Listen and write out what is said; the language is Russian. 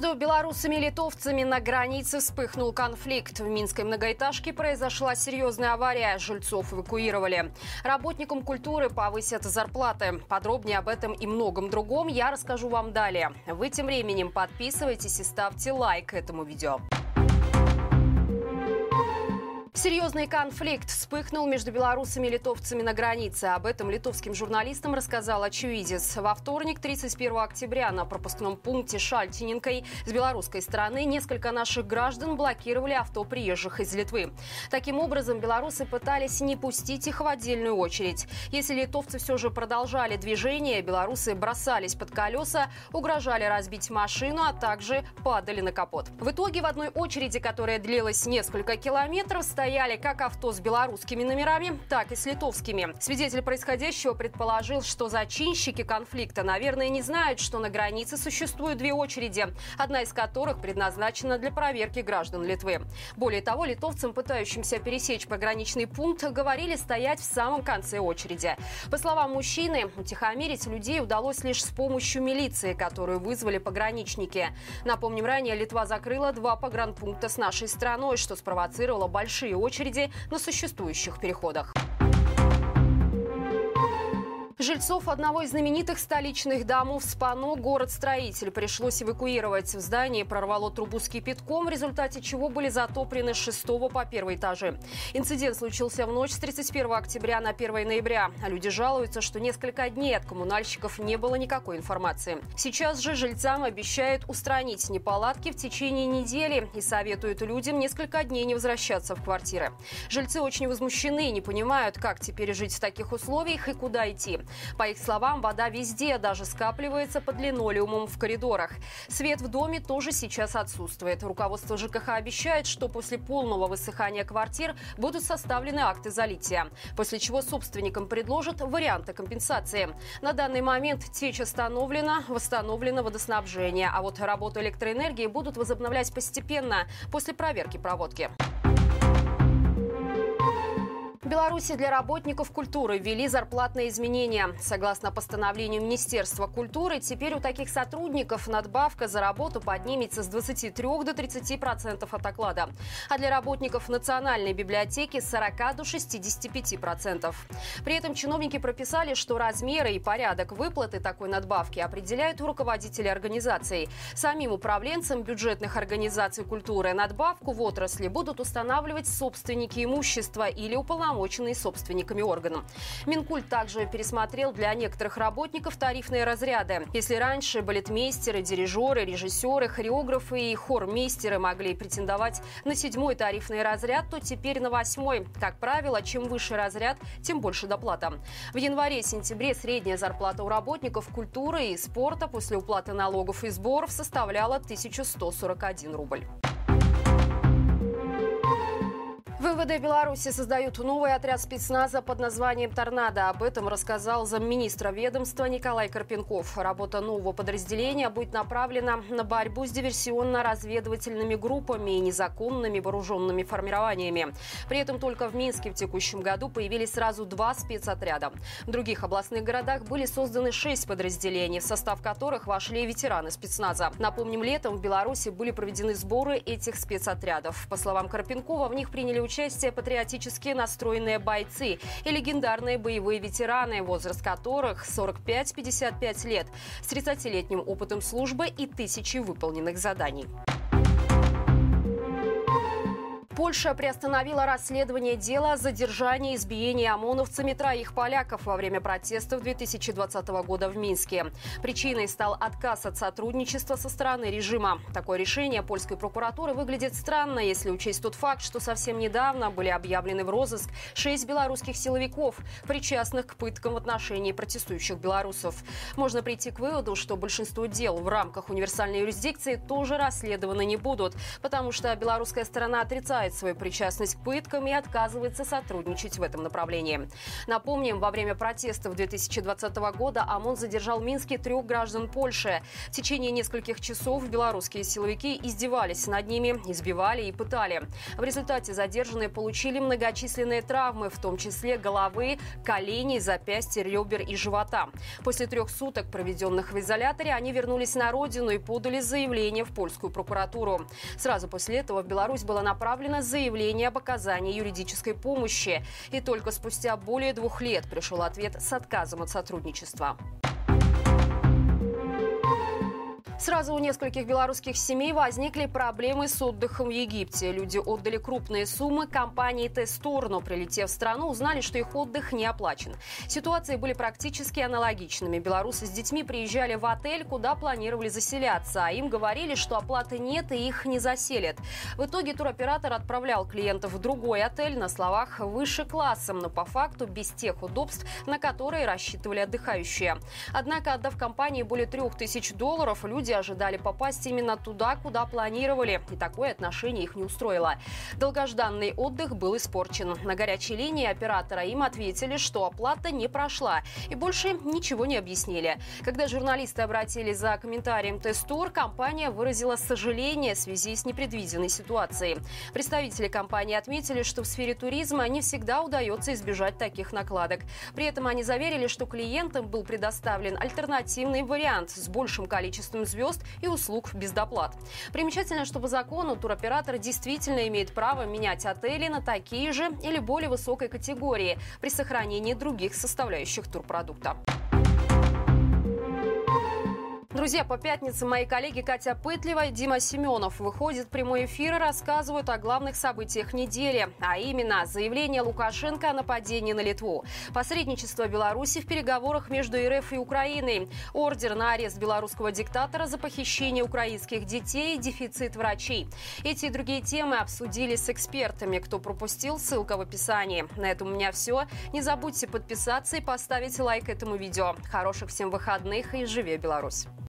Между белорусами и литовцами на границе вспыхнул конфликт. В Минской многоэтажке произошла серьезная авария. Жильцов эвакуировали. Работникам культуры повысят зарплаты. Подробнее об этом и многом другом я расскажу вам далее. Вы тем временем подписывайтесь и ставьте лайк этому видео. Серьезный конфликт вспыхнул между белорусами и литовцами на границе. Об этом литовским журналистам рассказал очевидец. Во вторник, 31 октября, на пропускном пункте Шальтиненкой с белорусской стороны несколько наших граждан блокировали авто приезжих из Литвы. Таким образом, белорусы пытались не пустить их в отдельную очередь. Если литовцы все же продолжали движение, белорусы бросались под колеса, угрожали разбить машину, а также падали на капот. В итоге в одной очереди, которая длилась несколько километров, стояли стояли как авто с белорусскими номерами, так и с литовскими. Свидетель происходящего предположил, что зачинщики конфликта, наверное, не знают, что на границе существуют две очереди, одна из которых предназначена для проверки граждан Литвы. Более того, литовцам, пытающимся пересечь пограничный пункт, говорили стоять в самом конце очереди. По словам мужчины, утихомирить людей удалось лишь с помощью милиции, которую вызвали пограничники. Напомним, ранее Литва закрыла два погранпункта с нашей страной, что спровоцировало большие очереди на существующих переходах. Жильцов одного из знаменитых столичных домов Спано город-строитель пришлось эвакуировать. В здании прорвало трубу с кипятком, в результате чего были затоплены с 6 по 1 этажи. Инцидент случился в ночь с 31 октября на 1 ноября. А люди жалуются, что несколько дней от коммунальщиков не было никакой информации. Сейчас же жильцам обещают устранить неполадки в течение недели и советуют людям несколько дней не возвращаться в квартиры. Жильцы очень возмущены и не понимают, как теперь жить в таких условиях и куда идти. По их словам, вода везде, даже скапливается под линолеумом в коридорах. Свет в доме тоже сейчас отсутствует. Руководство ЖКХ обещает, что после полного высыхания квартир будут составлены акты залития, после чего собственникам предложат варианты компенсации. На данный момент течь остановлена, восстановлено водоснабжение, а вот работу электроэнергии будут возобновлять постепенно после проверки проводки. Беларуси для работников культуры ввели зарплатные изменения. Согласно постановлению Министерства культуры, теперь у таких сотрудников надбавка за работу поднимется с 23 до 30 процентов от оклада. А для работников Национальной библиотеки с 40 до 65 процентов. При этом чиновники прописали, что размеры и порядок выплаты такой надбавки определяют руководители организаций. Самим управленцам бюджетных организаций культуры надбавку в отрасли будут устанавливать собственники имущества или уполномоченные уполномоченный собственниками органом. Минкульт также пересмотрел для некоторых работников тарифные разряды. Если раньше балетмейстеры, дирижеры, режиссеры, хореографы и хормейстеры могли претендовать на седьмой тарифный разряд, то теперь на восьмой. Как правило, чем выше разряд, тем больше доплата. В январе-сентябре средняя зарплата у работников культуры и спорта после уплаты налогов и сборов составляла 1141 рубль. В МВД Беларуси создают новый отряд спецназа под названием «Торнадо». Об этом рассказал замминистра ведомства Николай Карпенков. Работа нового подразделения будет направлена на борьбу с диверсионно-разведывательными группами и незаконными вооруженными формированиями. При этом только в Минске в текущем году появились сразу два спецотряда. В других областных городах были созданы шесть подразделений, в состав которых вошли ветераны спецназа. Напомним, летом в Беларуси были проведены сборы этих спецотрядов. По словам Карпенкова, в них приняли участие патриотически настроенные бойцы и легендарные боевые ветераны, возраст которых 45-55 лет, с 30-летним опытом службы и тысячи выполненных заданий. Польша приостановила расследование дела о задержании и избиении ОМОНовцами троих поляков во время протестов 2020 года в Минске. Причиной стал отказ от сотрудничества со стороны режима. Такое решение польской прокуратуры выглядит странно, если учесть тот факт, что совсем недавно были объявлены в розыск шесть белорусских силовиков, причастных к пыткам в отношении протестующих белорусов. Можно прийти к выводу, что большинство дел в рамках универсальной юрисдикции тоже расследованы не будут, потому что белорусская сторона отрицает отрицает свою причастность к пыткам и отказывается сотрудничать в этом направлении. Напомним, во время протестов 2020 года ОМОН задержал Минске трех граждан Польши. В течение нескольких часов белорусские силовики издевались над ними, избивали и пытали. В результате задержанные получили многочисленные травмы, в том числе головы, коленей, запястья, ребер и живота. После трех суток, проведенных в изоляторе, они вернулись на родину и подали заявление в польскую прокуратуру. Сразу после этого в Беларусь было направлено заявление об оказании юридической помощи. И только спустя более двух лет пришел ответ с отказом от сотрудничества. Сразу у нескольких белорусских семей возникли проблемы с отдыхом в Египте. Люди отдали крупные суммы компании Тестор, но прилетев в страну, узнали, что их отдых не оплачен. Ситуации были практически аналогичными. Белорусы с детьми приезжали в отель, куда планировали заселяться, а им говорили, что оплаты нет и их не заселят. В итоге туроператор отправлял клиентов в другой отель на словах выше классом, но по факту без тех удобств, на которые рассчитывали отдыхающие. Однако, отдав компании более трех тысяч долларов, люди люди ожидали попасть именно туда, куда планировали, и такое отношение их не устроило. Долгожданный отдых был испорчен. На горячей линии оператора им ответили, что оплата не прошла, и больше ничего не объяснили. Когда журналисты обратились за комментарием тест-тур, компания выразила сожаление в связи с непредвиденной ситуацией. Представители компании отметили, что в сфере туризма не всегда удается избежать таких накладок. При этом они заверили, что клиентам был предоставлен альтернативный вариант с большим количеством звезд звезд и услуг без доплат. Примечательно, что по закону туроператор действительно имеет право менять отели на такие же или более высокой категории при сохранении других составляющих турпродукта. Друзья, по пятницам мои коллеги Катя Пытлева и Дима Семенов выходят в прямой эфир и рассказывают о главных событиях недели, а именно заявление Лукашенко о нападении на Литву, посредничество Беларуси в переговорах между РФ и Украиной, ордер на арест белорусского диктатора за похищение украинских детей дефицит врачей. Эти и другие темы обсудили с экспертами. Кто пропустил, ссылка в описании. На этом у меня все. Не забудьте подписаться и поставить лайк этому видео. Хороших всем выходных и живи Беларусь!